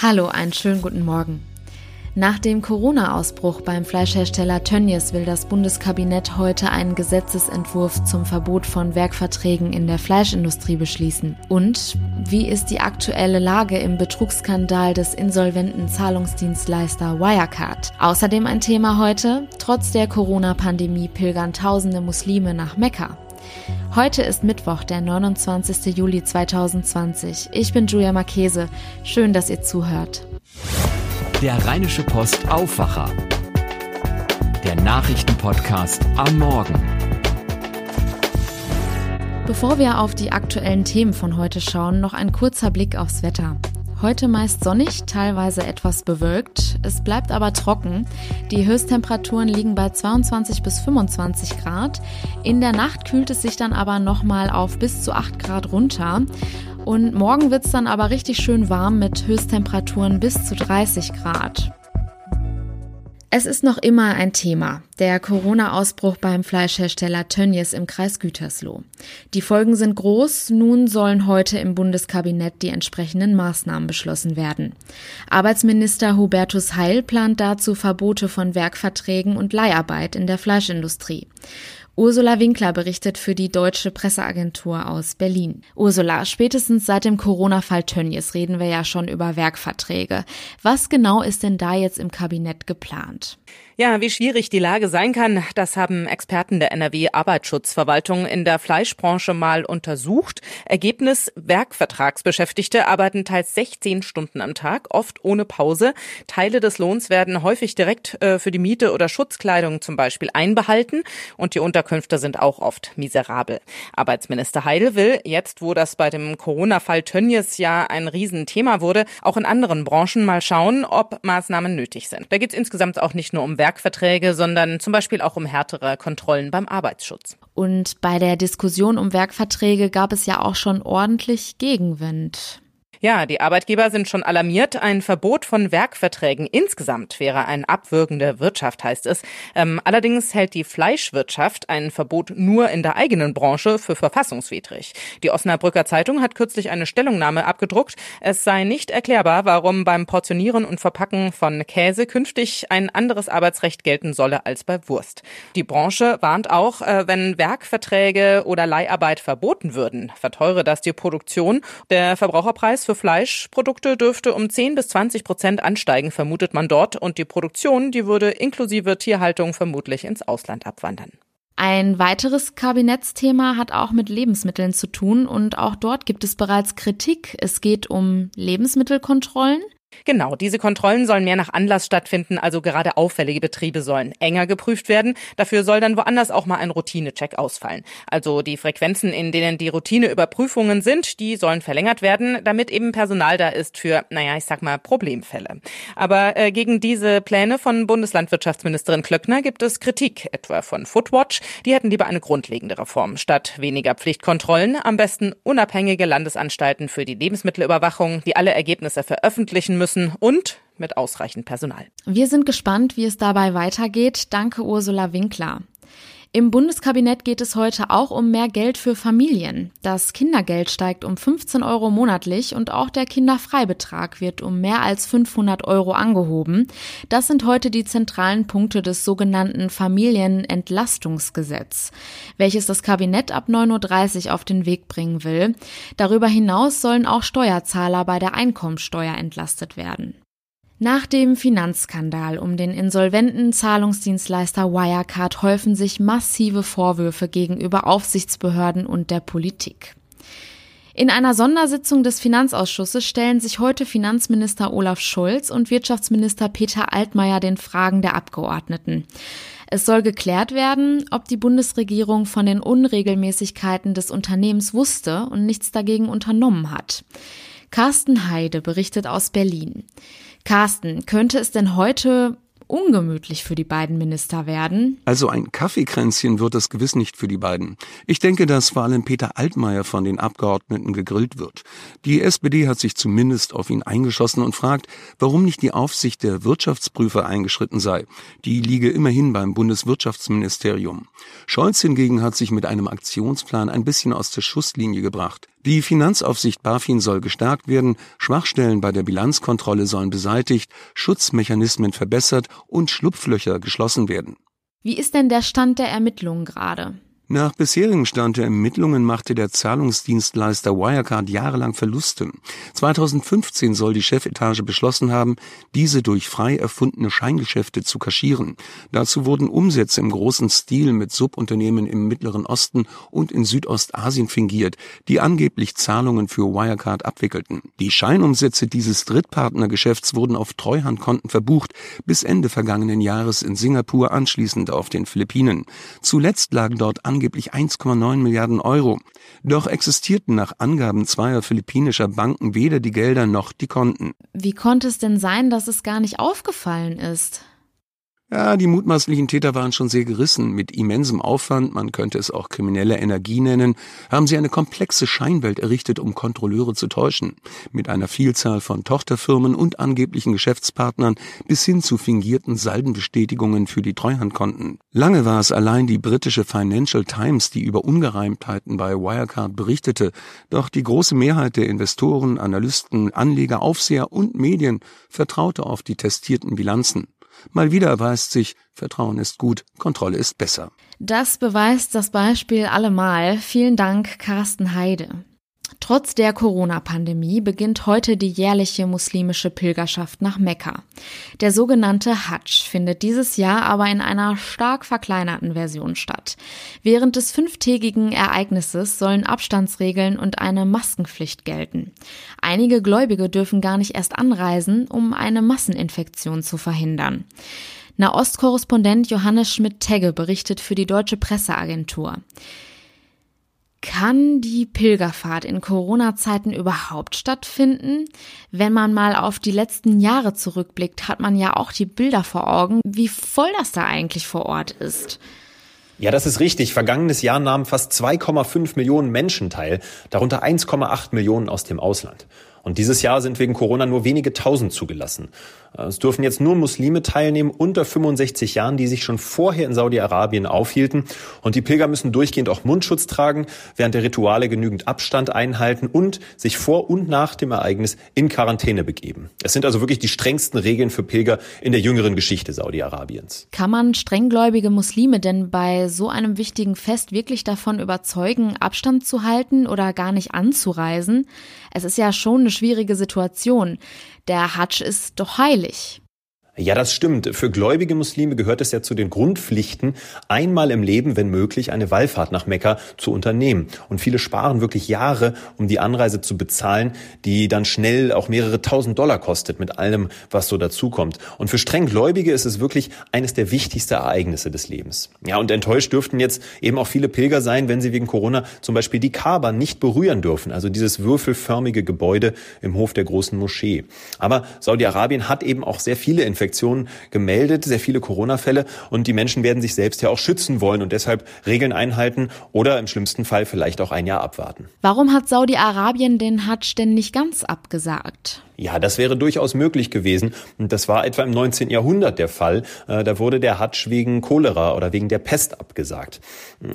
Hallo, einen schönen guten Morgen. Nach dem Corona-Ausbruch beim Fleischhersteller Tönnies will das Bundeskabinett heute einen Gesetzesentwurf zum Verbot von Werkverträgen in der Fleischindustrie beschließen. Und wie ist die aktuelle Lage im Betrugsskandal des insolventen Zahlungsdienstleister Wirecard? Außerdem ein Thema heute, trotz der Corona-Pandemie pilgern tausende Muslime nach Mekka. Heute ist Mittwoch, der 29. Juli 2020. Ich bin Julia Marchese. Schön, dass ihr zuhört. Der Rheinische Post Aufwacher. Der Nachrichtenpodcast am Morgen. Bevor wir auf die aktuellen Themen von heute schauen, noch ein kurzer Blick aufs Wetter. Heute meist sonnig, teilweise etwas bewölkt. Es bleibt aber trocken. Die Höchsttemperaturen liegen bei 22 bis 25 Grad. In der Nacht kühlt es sich dann aber nochmal auf bis zu 8 Grad runter. Und morgen wird es dann aber richtig schön warm mit Höchsttemperaturen bis zu 30 Grad. Es ist noch immer ein Thema, der Corona-Ausbruch beim Fleischhersteller Tönnies im Kreis Gütersloh. Die Folgen sind groß, nun sollen heute im Bundeskabinett die entsprechenden Maßnahmen beschlossen werden. Arbeitsminister Hubertus Heil plant dazu Verbote von Werkverträgen und Leiharbeit in der Fleischindustrie. Ursula Winkler berichtet für die Deutsche Presseagentur aus Berlin. Ursula, spätestens seit dem Corona-Fall Tönnies reden wir ja schon über Werkverträge. Was genau ist denn da jetzt im Kabinett geplant? Ja, wie schwierig die Lage sein kann, das haben Experten der NRW Arbeitsschutzverwaltung in der Fleischbranche mal untersucht. Ergebnis, Werkvertragsbeschäftigte arbeiten teils 16 Stunden am Tag, oft ohne Pause. Teile des Lohns werden häufig direkt äh, für die Miete oder Schutzkleidung zum Beispiel einbehalten und die Unterkünfte sind auch oft miserabel. Arbeitsminister Heidel will, jetzt wo das bei dem Corona-Fall Tönnies ja ein Riesenthema wurde, auch in anderen Branchen mal schauen, ob Maßnahmen nötig sind. Da geht es insgesamt auch nicht nur um Werk Werkverträge, sondern zum Beispiel auch um härtere Kontrollen beim Arbeitsschutz. Und bei der Diskussion um Werkverträge gab es ja auch schon ordentlich Gegenwind. Ja, die Arbeitgeber sind schon alarmiert. Ein Verbot von Werkverträgen insgesamt wäre ein Abwürgen der Wirtschaft, heißt es. Ähm, allerdings hält die Fleischwirtschaft ein Verbot nur in der eigenen Branche für verfassungswidrig. Die Osnabrücker Zeitung hat kürzlich eine Stellungnahme abgedruckt. Es sei nicht erklärbar, warum beim Portionieren und Verpacken von Käse künftig ein anderes Arbeitsrecht gelten solle als bei Wurst. Die Branche warnt auch, äh, wenn Werkverträge oder Leiharbeit verboten würden, verteure das die Produktion. Der Verbraucherpreis für Fleischprodukte dürfte um 10 bis 20 Prozent ansteigen, vermutet man dort. Und die Produktion, die würde inklusive Tierhaltung vermutlich ins Ausland abwandern. Ein weiteres Kabinettsthema hat auch mit Lebensmitteln zu tun und auch dort gibt es bereits Kritik. Es geht um Lebensmittelkontrollen. Genau, diese Kontrollen sollen mehr nach Anlass stattfinden, also gerade auffällige Betriebe sollen enger geprüft werden. Dafür soll dann woanders auch mal ein Routinecheck ausfallen. Also die Frequenzen, in denen die Routineüberprüfungen sind, die sollen verlängert werden, damit eben Personal da ist für, naja, ich sag mal, Problemfälle. Aber äh, gegen diese Pläne von Bundeslandwirtschaftsministerin Klöckner gibt es Kritik, etwa von Foodwatch. Die hätten lieber eine grundlegende Reform. Statt weniger Pflichtkontrollen am besten unabhängige Landesanstalten für die Lebensmittelüberwachung, die alle Ergebnisse veröffentlichen müssen und mit ausreichend Personal. Wir sind gespannt, wie es dabei weitergeht. Danke, Ursula Winkler. Im Bundeskabinett geht es heute auch um mehr Geld für Familien. Das Kindergeld steigt um 15 Euro monatlich und auch der Kinderfreibetrag wird um mehr als 500 Euro angehoben. Das sind heute die zentralen Punkte des sogenannten Familienentlastungsgesetz, welches das Kabinett ab 9.30 Uhr auf den Weg bringen will. Darüber hinaus sollen auch Steuerzahler bei der Einkommensteuer entlastet werden. Nach dem Finanzskandal um den insolventen Zahlungsdienstleister Wirecard häufen sich massive Vorwürfe gegenüber Aufsichtsbehörden und der Politik. In einer Sondersitzung des Finanzausschusses stellen sich heute Finanzminister Olaf Scholz und Wirtschaftsminister Peter Altmaier den Fragen der Abgeordneten. Es soll geklärt werden, ob die Bundesregierung von den Unregelmäßigkeiten des Unternehmens wusste und nichts dagegen unternommen hat. Carsten Heide berichtet aus Berlin. Carsten, könnte es denn heute ungemütlich für die beiden Minister werden? Also ein Kaffeekränzchen wird es gewiss nicht für die beiden. Ich denke, dass vor allem Peter Altmaier von den Abgeordneten gegrillt wird. Die SPD hat sich zumindest auf ihn eingeschossen und fragt, warum nicht die Aufsicht der Wirtschaftsprüfer eingeschritten sei. Die liege immerhin beim Bundeswirtschaftsministerium. Scholz hingegen hat sich mit einem Aktionsplan ein bisschen aus der Schusslinie gebracht. Die Finanzaufsicht BaFin soll gestärkt werden, Schwachstellen bei der Bilanzkontrolle sollen beseitigt, Schutzmechanismen verbessert und Schlupflöcher geschlossen werden. Wie ist denn der Stand der Ermittlungen gerade? Nach bisherigem Stand der Ermittlungen machte der Zahlungsdienstleister Wirecard jahrelang Verluste. 2015 soll die Chefetage beschlossen haben, diese durch frei erfundene Scheingeschäfte zu kaschieren. Dazu wurden Umsätze im großen Stil mit Subunternehmen im Mittleren Osten und in Südostasien fingiert, die angeblich Zahlungen für Wirecard abwickelten. Die Scheinumsätze dieses Drittpartnergeschäfts wurden auf Treuhandkonten verbucht, bis Ende vergangenen Jahres in Singapur, anschließend auf den Philippinen. Zuletzt lagen dort angeblich 1,9 Milliarden Euro. Doch existierten nach Angaben zweier philippinischer Banken weder die Gelder noch die Konten. Wie konnte es denn sein, dass es gar nicht aufgefallen ist? Ja, die mutmaßlichen Täter waren schon sehr gerissen. Mit immensem Aufwand, man könnte es auch kriminelle Energie nennen, haben sie eine komplexe Scheinwelt errichtet, um Kontrolleure zu täuschen. Mit einer Vielzahl von Tochterfirmen und angeblichen Geschäftspartnern bis hin zu fingierten Saldenbestätigungen für die Treuhandkonten. Lange war es allein die britische Financial Times, die über Ungereimtheiten bei Wirecard berichtete. Doch die große Mehrheit der Investoren, Analysten, Anleger, Aufseher und Medien vertraute auf die testierten Bilanzen. Mal wieder erweist sich, Vertrauen ist gut, Kontrolle ist besser. Das beweist das Beispiel allemal. Vielen Dank, Carsten Heide. Trotz der Corona-Pandemie beginnt heute die jährliche muslimische Pilgerschaft nach Mekka. Der sogenannte Hajj findet dieses Jahr aber in einer stark verkleinerten Version statt. Während des fünftägigen Ereignisses sollen Abstandsregeln und eine Maskenpflicht gelten. Einige Gläubige dürfen gar nicht erst anreisen, um eine Masseninfektion zu verhindern. Nahostkorrespondent Johannes Schmidt-Tegge berichtet für die Deutsche Presseagentur. Kann die Pilgerfahrt in Corona-Zeiten überhaupt stattfinden? Wenn man mal auf die letzten Jahre zurückblickt, hat man ja auch die Bilder vor Augen, wie voll das da eigentlich vor Ort ist. Ja, das ist richtig. Vergangenes Jahr nahmen fast 2,5 Millionen Menschen teil, darunter 1,8 Millionen aus dem Ausland. Und dieses Jahr sind wegen Corona nur wenige tausend zugelassen. Es dürfen jetzt nur Muslime teilnehmen unter 65 Jahren, die sich schon vorher in Saudi-Arabien aufhielten. Und die Pilger müssen durchgehend auch Mundschutz tragen, während der Rituale genügend Abstand einhalten und sich vor und nach dem Ereignis in Quarantäne begeben. Es sind also wirklich die strengsten Regeln für Pilger in der jüngeren Geschichte Saudi-Arabiens. Kann man strenggläubige Muslime denn bei so einem wichtigen Fest wirklich davon überzeugen, Abstand zu halten oder gar nicht anzureisen? Es ist ja schon eine schwierige Situation. Der Hadsch ist doch heilig. Ja, das stimmt. Für gläubige Muslime gehört es ja zu den Grundpflichten, einmal im Leben, wenn möglich, eine Wallfahrt nach Mekka zu unternehmen. Und viele sparen wirklich Jahre, um die Anreise zu bezahlen, die dann schnell auch mehrere tausend Dollar kostet mit allem, was so dazukommt. Und für strenggläubige ist es wirklich eines der wichtigsten Ereignisse des Lebens. Ja, und enttäuscht dürften jetzt eben auch viele Pilger sein, wenn sie wegen Corona zum Beispiel die Kaaba nicht berühren dürfen, also dieses würfelförmige Gebäude im Hof der großen Moschee. Aber Saudi-Arabien hat eben auch sehr viele Infektionen Infektionen gemeldet, sehr viele Corona-Fälle und die Menschen werden sich selbst ja auch schützen wollen und deshalb Regeln einhalten oder im schlimmsten Fall vielleicht auch ein Jahr abwarten. Warum hat Saudi-Arabien den Hadsch denn nicht ganz abgesagt? Ja, das wäre durchaus möglich gewesen. Und das war etwa im 19. Jahrhundert der Fall. Äh, da wurde der Hadsch wegen Cholera oder wegen der Pest abgesagt.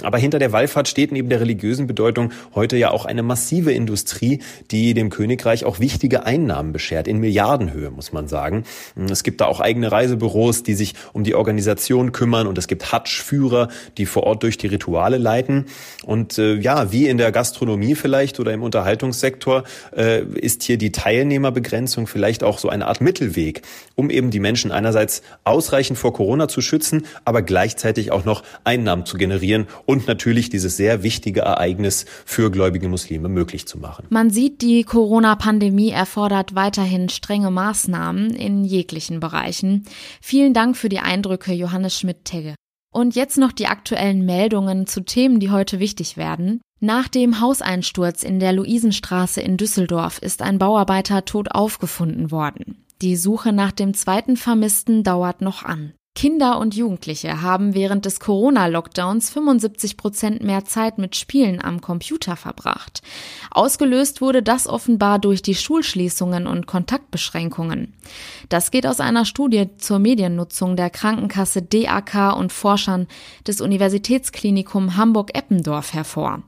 Aber hinter der Wallfahrt steht neben der religiösen Bedeutung heute ja auch eine massive Industrie, die dem Königreich auch wichtige Einnahmen beschert, in Milliardenhöhe, muss man sagen. Es gibt da auch eigene Reisebüros, die sich um die Organisation kümmern und es gibt Hadsch-Führer, die vor Ort durch die Rituale leiten. Und äh, ja, wie in der Gastronomie vielleicht oder im Unterhaltungssektor äh, ist hier die Teilnehmerbegrenzung vielleicht auch so eine Art Mittelweg, um eben die Menschen einerseits ausreichend vor Corona zu schützen, aber gleichzeitig auch noch Einnahmen zu generieren und natürlich dieses sehr wichtige Ereignis für gläubige Muslime möglich zu machen. Man sieht, die Corona-Pandemie erfordert weiterhin strenge Maßnahmen in jeglichen Bereichen. Vielen Dank für die Eindrücke, Johannes Schmidt-Tegge. Und jetzt noch die aktuellen Meldungen zu Themen, die heute wichtig werden. Nach dem Hauseinsturz in der Luisenstraße in Düsseldorf ist ein Bauarbeiter tot aufgefunden worden. Die Suche nach dem zweiten Vermissten dauert noch an. Kinder und Jugendliche haben während des Corona-Lockdowns 75 Prozent mehr Zeit mit Spielen am Computer verbracht. Ausgelöst wurde das offenbar durch die Schulschließungen und Kontaktbeschränkungen. Das geht aus einer Studie zur Mediennutzung der Krankenkasse DAK und Forschern des Universitätsklinikum Hamburg-Eppendorf hervor.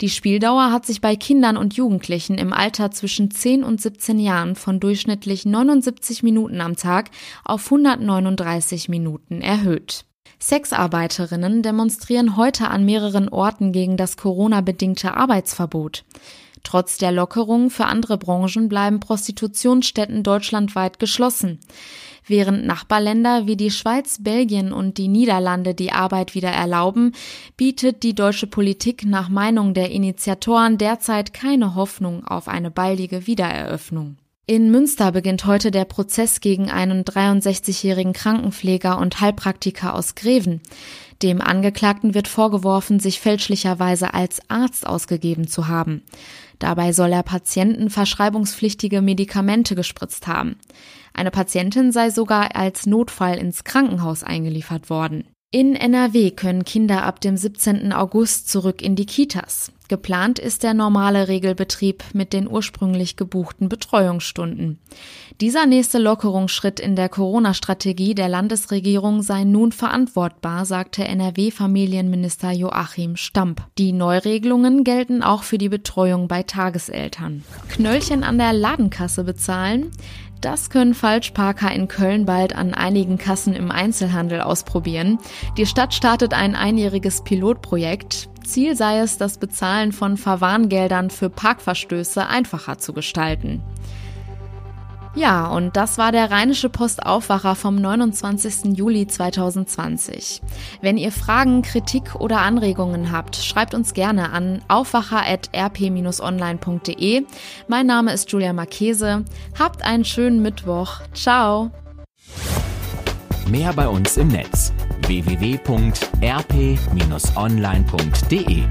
Die Spieldauer hat sich bei Kindern und Jugendlichen im Alter zwischen 10 und 17 Jahren von durchschnittlich 79 Minuten am Tag auf 139 Minuten Minuten erhöht. Sexarbeiterinnen demonstrieren heute an mehreren Orten gegen das Corona-bedingte Arbeitsverbot. Trotz der Lockerung für andere Branchen bleiben Prostitutionsstätten deutschlandweit geschlossen. Während Nachbarländer wie die Schweiz, Belgien und die Niederlande die Arbeit wieder erlauben, bietet die deutsche Politik nach Meinung der Initiatoren derzeit keine Hoffnung auf eine baldige Wiedereröffnung. In Münster beginnt heute der Prozess gegen einen 63-jährigen Krankenpfleger und Heilpraktiker aus Greven. Dem Angeklagten wird vorgeworfen, sich fälschlicherweise als Arzt ausgegeben zu haben. Dabei soll er Patienten verschreibungspflichtige Medikamente gespritzt haben. Eine Patientin sei sogar als Notfall ins Krankenhaus eingeliefert worden. In NRW können Kinder ab dem 17. August zurück in die Kitas. Geplant ist der normale Regelbetrieb mit den ursprünglich gebuchten Betreuungsstunden. Dieser nächste Lockerungsschritt in der Corona-Strategie der Landesregierung sei nun verantwortbar, sagte NRW-Familienminister Joachim Stamp. Die Neuregelungen gelten auch für die Betreuung bei Tageseltern. Knöllchen an der Ladenkasse bezahlen? Das können Falschparker in Köln bald an einigen Kassen im Einzelhandel ausprobieren. Die Stadt startet ein einjähriges Pilotprojekt. Ziel sei es, das Bezahlen von Verwarngeldern für Parkverstöße einfacher zu gestalten. Ja, und das war der Rheinische Postaufwacher vom 29. Juli 2020. Wenn ihr Fragen, Kritik oder Anregungen habt, schreibt uns gerne an aufwacher.rp-online.de. Mein Name ist Julia Marchese. Habt einen schönen Mittwoch. Ciao. Mehr bei uns im Netz www.rp-online.de